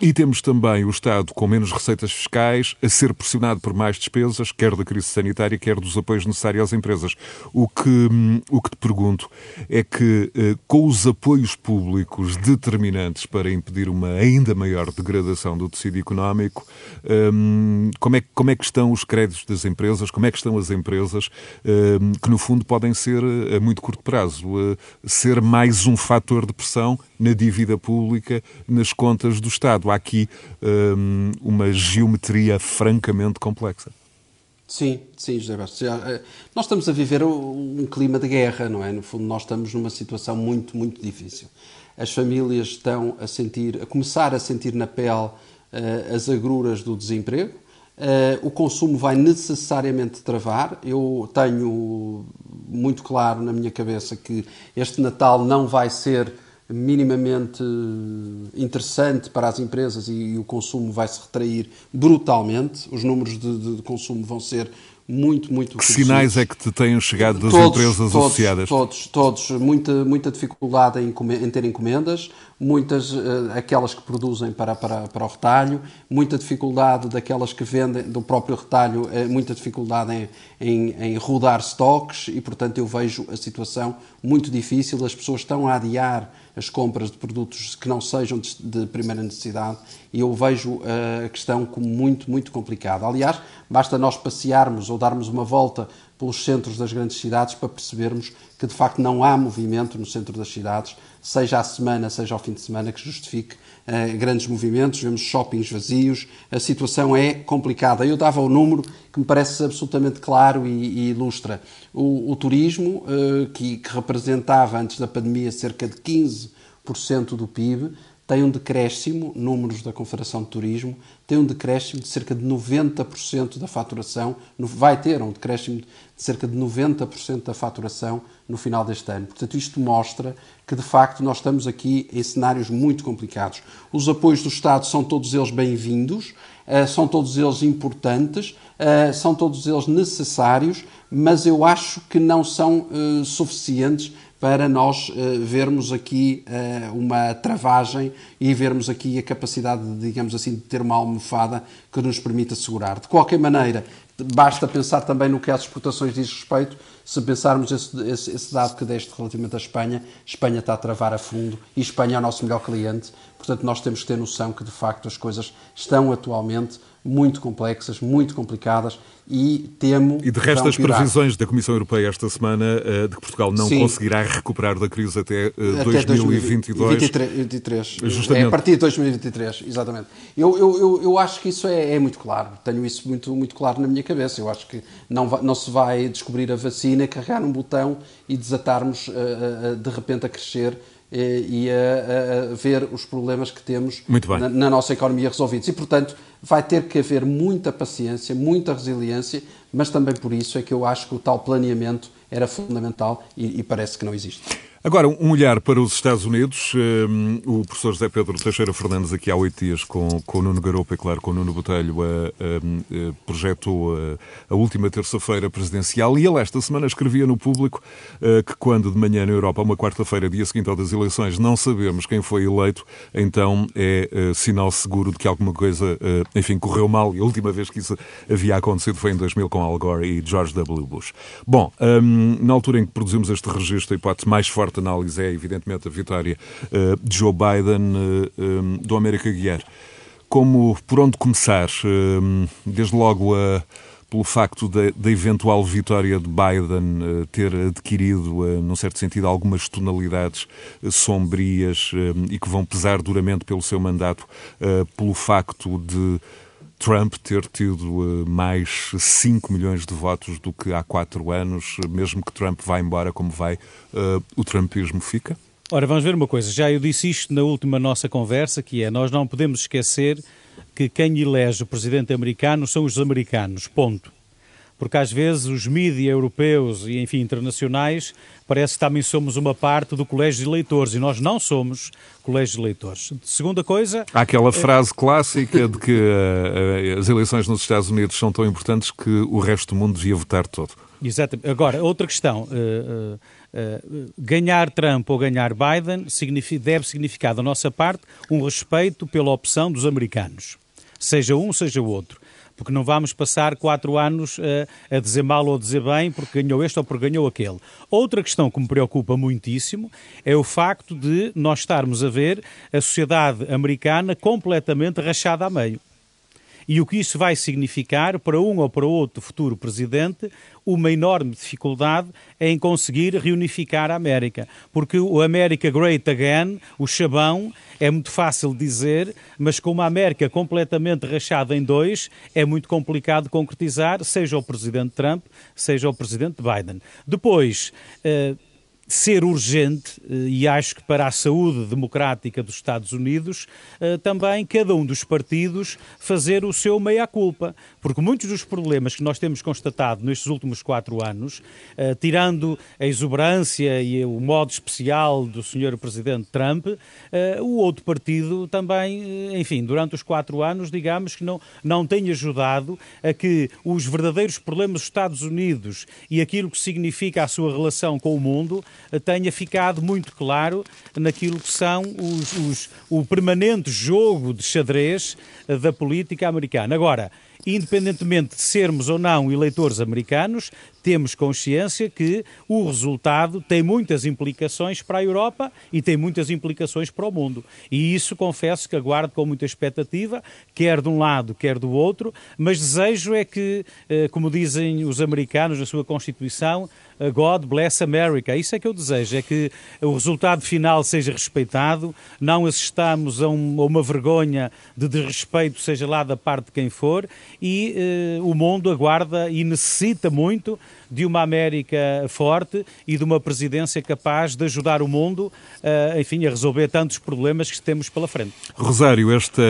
E temos também o Estado com menos receitas fiscais, a ser pressionado por mais despesas, quer da crise sanitária, quer dos apoios necessários às empresas. O que, o que te pergunto é que, eh, com os apoios públicos determinantes para impedir uma ainda maior degradação do tecido económico, ehm, como é, como é que estão os créditos das empresas, como é que estão as empresas, ehm, que no fundo podem ser, a muito curto prazo, eh, ser mais um fator de pressão na dívida pública, nas contas do Estado há aqui um, uma geometria francamente complexa. Sim, sim, José Bastos. Eh, nós estamos a viver um clima de guerra, não é? No fundo, nós estamos numa situação muito, muito difícil. As famílias estão a sentir, a começar a sentir na pele uh, as agruras do desemprego. Uh, o consumo vai necessariamente travar. Eu tenho muito claro na minha cabeça que este Natal não vai ser minimamente interessante para as empresas e, o consumo vai se retrair brutalmente. Os números de, de consumo vão ser muito, muito Que sinais é que te têm chegado das todos, empresas todos, associadas? Todos, todos. Muita, muita dificuldade em, em ter encomendas, muitas, uh, aquelas que produzem para, para, para o retalho, muita dificuldade daquelas que vendem do próprio retalho, uh, muita dificuldade em, em, em rodar stocks e, portanto, eu vejo a situação muito difícil. As pessoas estão a adiar as compras de produtos que não sejam de, de primeira necessidade e eu vejo eh, a questão como muito, muito complicada. Aliás, basta nós passearmos ou darmos uma volta pelos centros das grandes cidades para percebermos que de facto não há movimento no centro das cidades, seja à semana, seja ao fim de semana, que justifique uh, grandes movimentos. Vemos shoppings vazios, a situação é complicada. Eu dava o número que me parece absolutamente claro e, e ilustra. O, o turismo, uh, que, que representava antes da pandemia cerca de 15% do PIB, tem um decréscimo, números da Confederação de Turismo, tem um decréscimo de cerca de 90% da faturação, vai ter um decréscimo de cerca de 90% da faturação no final deste ano. Portanto, isto mostra que, de facto, nós estamos aqui em cenários muito complicados. Os apoios do Estado são todos eles bem-vindos, eh, são todos eles importantes, eh, são todos eles necessários, mas eu acho que não são eh, suficientes para nós uh, vermos aqui uh, uma travagem e vermos aqui a capacidade, de, digamos assim, de ter uma almofada que nos permita segurar. De qualquer maneira, basta pensar também no que as exportações diz respeito. Se pensarmos esse, esse, esse, dado que deste relativamente à Espanha, Espanha está a travar a fundo e Espanha é o nosso melhor cliente. Portanto, nós temos que ter noção que, de facto, as coisas estão atualmente muito complexas, muito complicadas e temo. E de resto, as previsões da Comissão Europeia esta semana uh, de que Portugal não Sim. conseguirá recuperar da crise até, uh, até 2022. 2023, Justamente. É a partir de 2023, exatamente. Eu, eu, eu, eu acho que isso é, é, muito claro, tenho isso muito, muito claro na minha cabeça. Eu acho que não, vai, não se vai descobrir a vacina, carregar um botão e desatarmos uh, de repente a crescer e a, a, ver os problemas que temos na, na, nossa economia resolvidos. E, portanto, vai ter que haver muita paciência, muita resiliência, mas também por isso é que eu acho que o tal planeamento era fundamental e, e parece que não existe. Agora, um olhar para os Estados Unidos. Um, o professor José Pedro Teixeira Fernandes, aqui há oito dias, com, com o Nuno Garopa e, claro, com o Nuno Botelho, uh, uh, projetou uh, a última terça-feira presidencial e ele, esta semana, escrevia no público que, quando de manhã na Europa, uma quarta-feira, dia seguinte ao das eleições, não sabemos quem foi eleito, então é sinal seguro de que alguma coisa, enfim, correu mal. E a última vez que isso havia acontecido foi em 2000 com Al Gore e George W. Bush. Bom. Um, na altura em que produzimos este registro, a hipótese mais forte de análise é, evidentemente, a vitória uh, de Joe Biden uh, um, do América Guiar. Como, por onde começar? Desde logo a pelo facto da, eventual vitória de Biden uh, ter adquirido, uh, num certo sentido, algumas tonalidades uh, sombrias e que vão pesar duramente pelo seu mandato, pelo facto de Trump ter tido mais 5 milhões de votos do que há quatro anos, mesmo que Trump vá embora como vai, o trumpismo fica? Ora, vamos ver uma coisa. Já eu disse isto na última nossa conversa, que é nós não podemos esquecer que quem elege o presidente americano são os americanos, ponto. Porque às vezes os mídias europeus e, enfim, internacionais, parece que também somos uma parte do colégio de eleitores e nós não somos colégio de eleitores. Segunda coisa. Há aquela é... frase clássica de que uh, as eleições nos Estados Unidos são tão importantes que o resto do mundo devia votar todo. Exatamente. Agora, outra questão. Uh, uh, ganhar Trump ou ganhar Biden deve significar, da nossa parte, um respeito pela opção dos americanos seja um, seja o outro. Porque não vamos passar quatro anos a, a dizer mal ou a dizer bem porque ganhou este ou porque ganhou aquele. Outra questão que me preocupa muitíssimo é o facto de nós estarmos a ver a sociedade americana completamente rachada a meio e o que isso vai significar para um ou para outro futuro presidente uma enorme dificuldade em conseguir reunificar a América. Porque o América Great Again, o chabão, é muito fácil dizer, mas com uma América completamente rachada em dois, é muito complicado concretizar, seja o presidente Trump, seja o presidente Biden. Depois. Uh, ser urgente, eh, e acho que para a saúde democrática dos Estados Unidos, eh, também cada um dos partidos fazer o seu meia-culpa. Porque muitos dos problemas que nós temos constatado nestes últimos quatro anos, eh, tirando a exuberância e o modo especial do Sr. Presidente Trump, o outro partido também, enfim, durante os quatro anos, digamos que não, não tem ajudado a que os verdadeiros problemas dos Estados Unidos e aquilo que significa a sua relação com o mundo tenha ficado muito claro naquilo que são os, os, o permanente jogo de xadrez da política americana. Agora, independentemente de sermos ou não eleitores americanos, temos consciência que o resultado tem muitas implicações para a Europa e tem muitas implicações para o mundo. E isso confesso que aguardo com muita expectativa, quer de um lado, quer do outro, mas desejo é que, eh, como dizem os americanos na sua Constituição, God bless America. Isso é que eu desejo, é que o resultado final seja respeitado, não assistamos a uma vergonha de desrespeito, seja lá da parte de quem for, e eh, o mundo aguarda e necessita muito de uma América forte e de uma presidência capaz de ajudar o mundo, uh, enfim, a resolver tantos problemas que temos pela frente. Rosário, esta,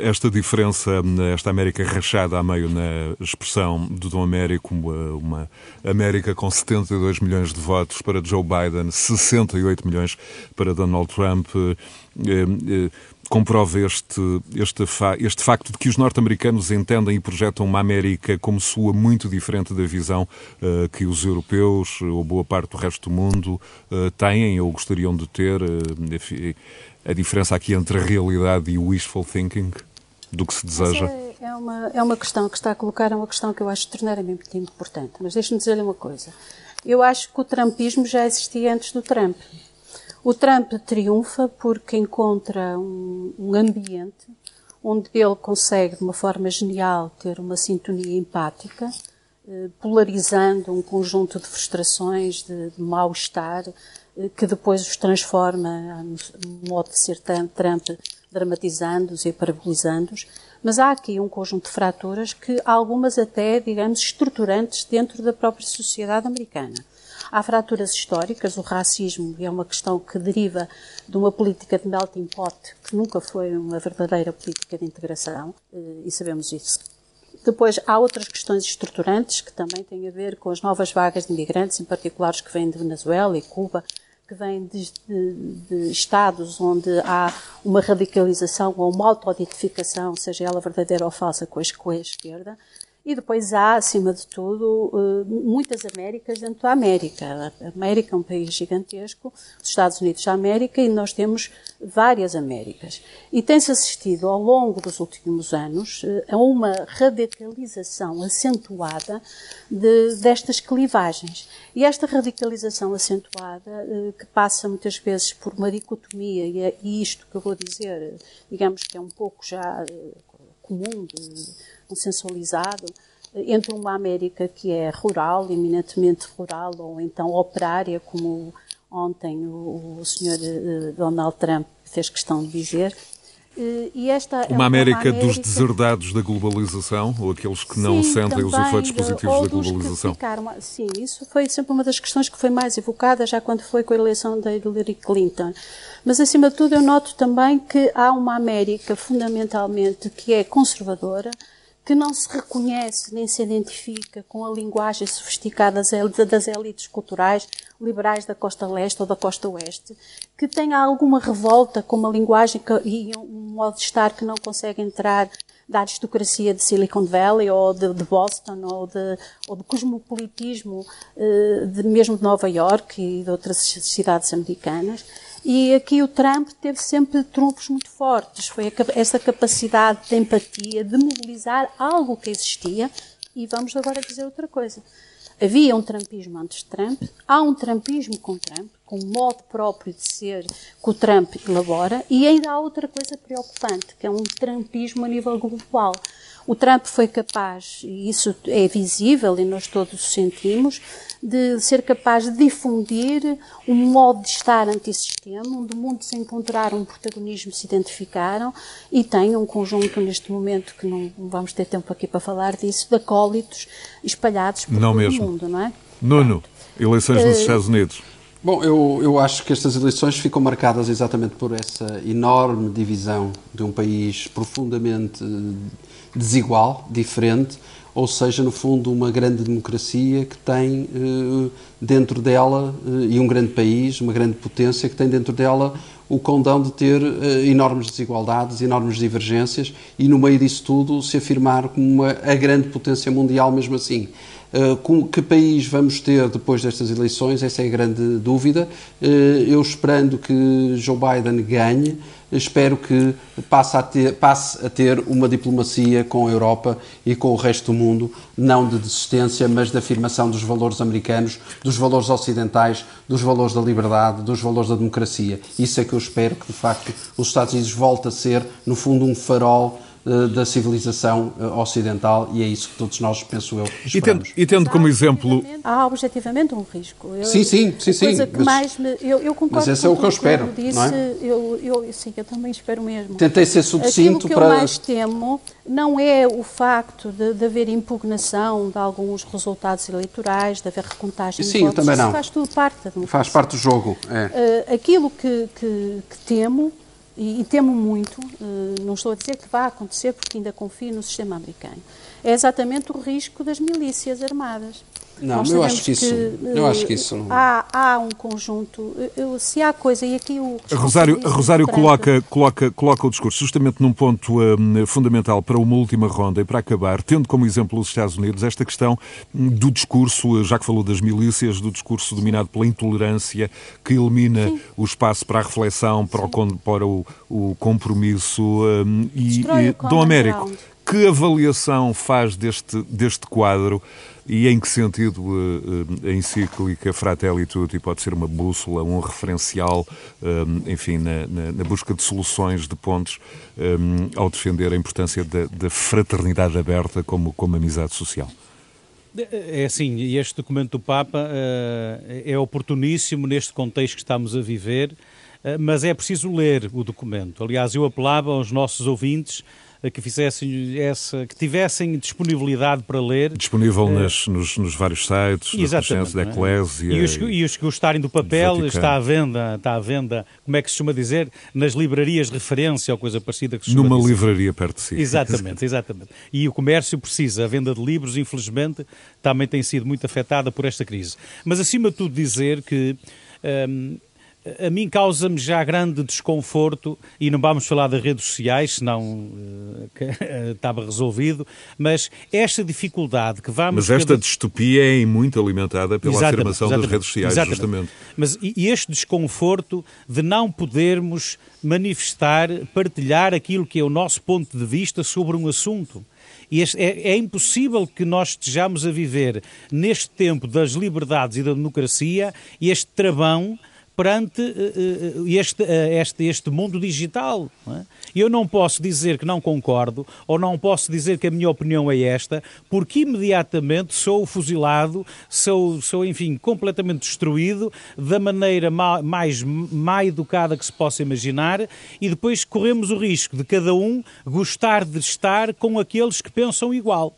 esta diferença, esta América rachada a meio na expressão do Dom Américo, uma, América com 72 milhões de votos para Joe Biden, 68 milhões para Donald Trump, eh, eh, comprova este, este, este facto de que os norte-americanos entendem e projetam uma América como sua muito diferente da visão uh, que os europeus ou boa parte do resto do mundo uh, têm ou gostariam de ter? Uh, a diferença aqui entre a realidade e o wishful thinking do que se deseja? É, é, uma, é uma questão que está a colocar, é uma questão que eu acho extraordinariamente importante. Mas deixe-me dizer-lhe uma coisa. Eu acho que o trumpismo já existia antes do Trump. O Trump triunfa porque encontra um, um ambiente onde ele consegue, de uma forma genial, ter uma sintonia empática, eh, polarizando um conjunto de frustrações, de, de mal-estar, eh, que depois os transforma no modo de ser Trump, dramatizando-os e parabolizando-os. Mas há aqui um conjunto de fraturas que algumas até, digamos, estruturantes dentro da própria sociedade americana. Há fraturas históricas, o racismo é uma questão que deriva de uma política de melting pot que nunca foi uma verdadeira política de integração, eh, e sabemos isso. Depois há outras questões estruturantes que também têm a ver com as novas vagas de imigrantes, em particular os que vêm de Venezuela e Cuba, que vêm de, de, de, estados onde há uma radicalização ou uma autoidentificação, seja ela verdadeira ou falsa, com a, com a esquerda, E depois há, acima de tudo, eh, muitas Américas dentro da América. A América é um país gigantesco, os Estados Unidos da América, e nós temos várias Américas. E tem-se assistido ao longo dos últimos anos eh, a uma radicalização acentuada de, destas clivagens. E esta radicalização acentuada, eh, que passa muitas vezes por uma dicotomia, e isto que eu vou dizer, digamos que é um pouco já comum, consensualizado, entre uma América que é rural, eminentemente rural, ou então operária, como ontem o, o senhor eh, Donald Trump fez questão de dizer, eh, e esta uma, é América, América dos deserdados da globalização, ou aqueles que não sim, sentem os efeitos positivos da globalização? Ficaram, sim, isso foi sempre uma das questões que foi mais evocada já quando foi com a eleição da Hillary Clinton. Mas, acima de tudo, eu noto também que há uma América, fundamentalmente, que é conservadora, que não se reconhece nem se identifica com a linguagem sofisticada das elites culturais liberais da costa leste ou da costa oeste, que tem alguma revolta com uma linguagem e um modo de estar que não consegue entrar da aristocracia de Silicon Valley ou de, de Boston ou de, ou de cosmopolitismo eh, de, mesmo de Nova York e de outras cidades americanas e aqui o Trump teve sempre trunfos muito fortes. Foi essa capacidade de empatia, de mobilizar algo que existia. E vamos agora dizer outra coisa. Havia um Trumpismo antes de Trump, há um Trumpismo com Trump, com um modo próprio de ser que o Trump elabora, e ainda há outra coisa preocupante, que é um Trumpismo a nível global. O Trump foi capaz, e isso é visível e nós todos sentimos, de ser capaz de difundir um modo de estar antissistema, onde muitos encontraram um protagonismo, se identificaram e tem um conjunto neste momento, que não vamos ter tempo aqui para falar disso, de acólitos espalhados por não todo mesmo. o mundo, não é? Nuno, eleições nos uh, Estados Unidos. Bom, eu, eu acho que estas eleições ficam marcadas exatamente por essa enorme divisão de um país profundamente desigual, diferente, ou seja, no fundo, uma grande democracia que tem eh, dentro dela, eh, e um grande país, uma grande potência que tem dentro dela o condão de ter eh, enormes desigualdades, enormes divergências e, no meio disso tudo, se afirmar como uma, a grande potência mundial, mesmo assim. Com que país vamos ter depois destas eleições? Essa é a grande dúvida. Eu esperando que Joe Biden ganhe, espero que passe a, ter, passe a ter uma diplomacia com a Europa e com o resto do mundo, não de desistência, mas de afirmação dos valores americanos, dos valores ocidentais, dos valores da liberdade, dos valores da democracia. Isso é que eu espero que, de facto, os Estados Unidos voltem a ser, no fundo, um farol eh, da civilização eh, ocidental e é isso que todos nós, penso eu, esperamos. E tendo, e tendo como exemplo... Há objetivamente um risco. Eu, sim, sim, sim. sim coisa que mas, mais me, eu, eu concordo mas esse é o que eu espero, disse, não é? Eu, eu, sim, eu também espero mesmo. Tentei ser sucinto para... Aquilo que eu mais temo não é o facto de, de, haver impugnação de alguns resultados eleitorais, de haver recontagem sim, de votos. também não. Isso faz tudo parte da democracia. Faz parte do jogo, é. Uh, aquilo que, que, que temo e, e temo muito, uh, não estou a dizer que vá acontecer porque ainda confio no sistema americano, é exatamente o risco das milícias armadas. Não, eu acho que, isso, que, eu acho que isso não... há, há um conjunto, eu, se há coisa, e aqui o... A Rosário, a Rosário coloca, coloca, coloca o discurso justamente num ponto um, fundamental para uma última ronda e para acabar, tendo como exemplo os Estados Unidos esta questão do discurso, já que falou das milícias, do discurso dominado pela intolerância, que elimina Sim. o espaço para a reflexão, para, o, para o, o compromisso um, e, e Dom Américo. Que avaliação faz deste, deste quadro e em que sentido a encíclica Fratelli Tutti pode ser uma bússola, um referencial, um, enfim, na, na, na, busca de soluções, de pontos, ao defender a importância da, da fraternidade aberta como, como amizade social? É assim, este documento do Papa uh, é oportuníssimo neste contexto que estamos a viver, uh, mas é preciso ler o documento. Aliás, eu apelava aos nossos ouvintes que fizessem essa, que tivessem disponibilidade para ler. Disponível uh, nas, nos, nos, vários sites, Exatamente, da Eclésia. E os, e os que gostarem do papel está à venda, está à venda, como é que se costuma dizer, nas livrarias de referência ou coisa parecida que se Numa dizer. livraria perto de si. Exatamente, exatamente. E o comércio precisa, a venda de livros, infelizmente, também tem sido muito afetada por esta crise. Mas acima de tudo dizer que. Um, a mim causa-me já grande desconforto, e não vamos falar das redes sociais, senão uh, estava resolvido, mas esta dificuldade que vamos... Mas esta cada... distopia é muito alimentada pela exatamente, afirmação exatamente, das redes sociais, exatamente. justamente. Mas e este desconforto de não podermos manifestar, partilhar aquilo que é o nosso ponto de vista sobre um assunto. Este, é, é, impossível que nós estejamos a viver neste tempo das liberdades e da democracia este travão perante uh, este, uh, este, este mundo digital. Não é? Eu não posso dizer que não concordo ou não posso dizer que a minha opinião é esta, porque imediatamente sou fuzilado, sou, sou enfim, completamente destruído da maneira ma mais má educada que se possa imaginar e depois corremos o risco de cada um gostar de estar com aqueles que pensam igual.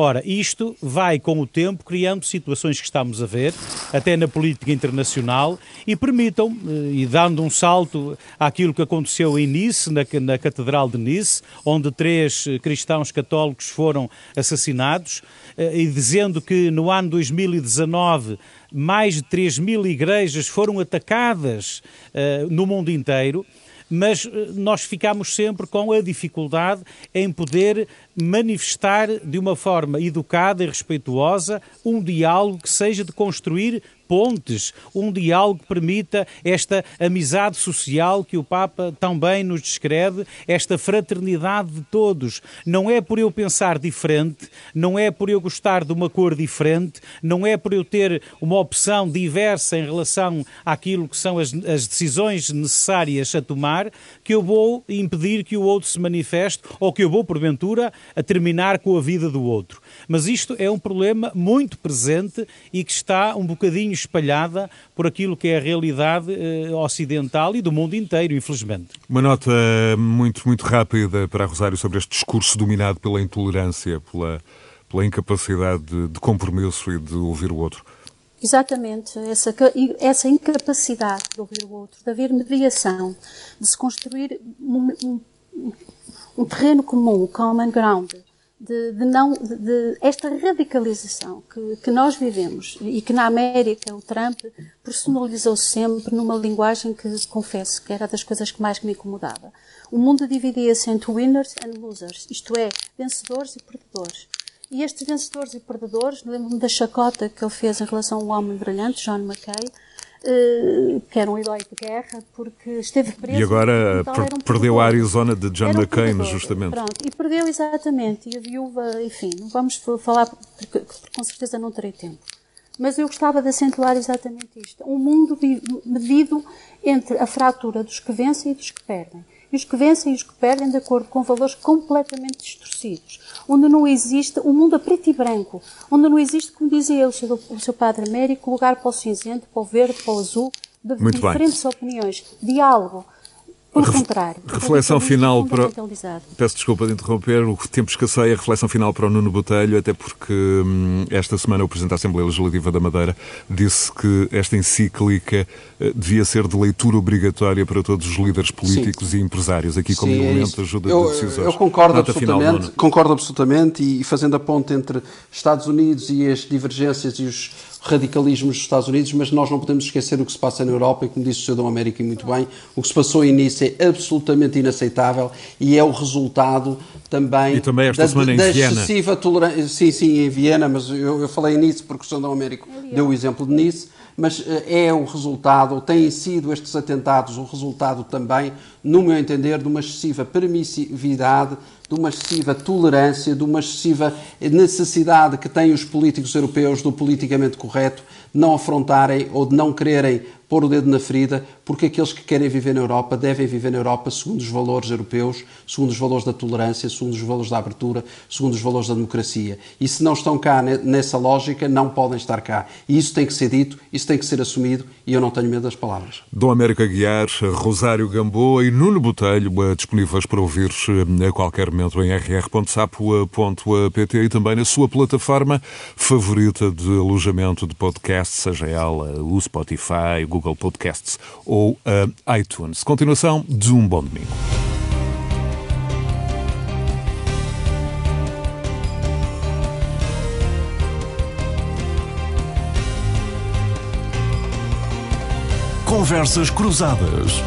Ora, isto vai com o tempo criando situações que estamos a ver, até na política internacional, e permitam, eh, e dando um salto àquilo que aconteceu em Nice, na, na Catedral de Nice, onde três eh, cristãos católicos foram assassinados, eh, e dizendo que no ano 2019 mais de 3 mil igrejas foram atacadas uh, no mundo inteiro mas nós ficamos sempre com a dificuldade em poder manifestar de uma forma educada e respeituosa um diálogo que seja de construir pontes, um diálogo que permita esta amizade social que o Papa tão bem nos descreve, esta fraternidade de todos. Não é por eu pensar diferente, não é por eu gostar de uma cor diferente, não é por eu ter uma opção diversa em relação àquilo que são as, as decisões necessárias a tomar, que eu vou impedir que o outro se manifeste ou que eu vou, porventura, a terminar com a vida do outro. Mas isto é um problema muito presente e que está um bocadinho espalhada por aquilo que é a realidade eh, ocidental e do mundo inteiro, infelizmente. Uma nota muito, muito rápida para Rosário sobre este discurso dominado pela intolerância, pela, pela incapacidade de, de compromisso e de ouvir o outro. Exatamente, essa, essa incapacidade de ouvir o outro, de haver mediação, de se construir um, um, um terreno comum, common ground, de, de não, de, de, esta radicalização que, que nós vivemos e que na América o Trump personalizou sempre numa linguagem que confesso que era das coisas que mais me incomodava. O mundo dividia-se entre winners and losers, isto é, vencedores e perdedores. E estes vencedores e perdedores, lembro-me da chacota que ele fez em relação ao homem brilhante, John McKay, que era um herói de guerra, porque esteve preso. E agora então, um perdeu a Arizona de John um McCain, justamente. Pronto, e perdeu exatamente. E a viúva, enfim, não vamos falar, porque, porque com certeza não terei tempo. Mas eu gostava de acentuar exatamente isto. Um mundo medido entre a fratura dos que vencem e dos que perdem e os que vencem e os que perdem de acordo com valores completamente distorcidos, onde não existe um mundo a preto e branco, onde não existe, como dizia o seu, o seu padre Américo, lugar para o cinzento, para o verde, para o azul, de Muito diferentes bem. opiniões, diálogo, pelo contrário. Reflexão final para. Peço desculpa de interromper, o tempo escasseia. Reflexão final para o Nuno Botelho, até porque hum, esta semana o Presidente da Assembleia Legislativa da Madeira disse que esta encíclica uh, devia ser de leitura obrigatória para todos os líderes políticos Sim. e empresários, aqui como Sim, é elemento de ajuda eu, de decisões. Eu concordo absolutamente, final, concordo absolutamente e fazendo a ponte entre Estados Unidos e as divergências e os radicalismos dos Estados Unidos, mas nós não podemos esquecer o que se passa na Europa e, como disse o Sr. Dom América muito bem, o que se passou em Nice é absolutamente inaceitável e é o resultado também, e também esta da, semana da excessiva tolerância. Sim, sim, em Viena, mas eu, eu falei em Nice porque o Sr. Dom Américo deu o exemplo de Nice mas eh, é o resultado, têm sido estes atentados o resultado também, no meu entender, de uma excessiva permissividade de uma excessiva tolerância, de uma excessiva necessidade que têm os políticos europeus do politicamente correto não afrontarem ou de não quererem pôr o dedo na ferida, porque aqueles que querem viver na Europa devem viver na Europa segundo os valores europeus, segundo os valores da tolerância, segundo os valores da abertura, segundo os valores da democracia. E se não estão cá nessa lógica, não podem estar cá. E isso tem que ser dito, isso tem que ser assumido, e eu não tenho medo das palavras. Dom América Guiar, Rosário Gamboa e Nuno Botelho, eh, disponíveis para ouvir eh, a qualquer momento em rr.sapo.pt e também na sua plataforma favorita de alojamento de podcast, seja ela o Spotify, o Google Podcasts ou a iTunes. Continuação de um bom domingo. Conversas Cruzadas.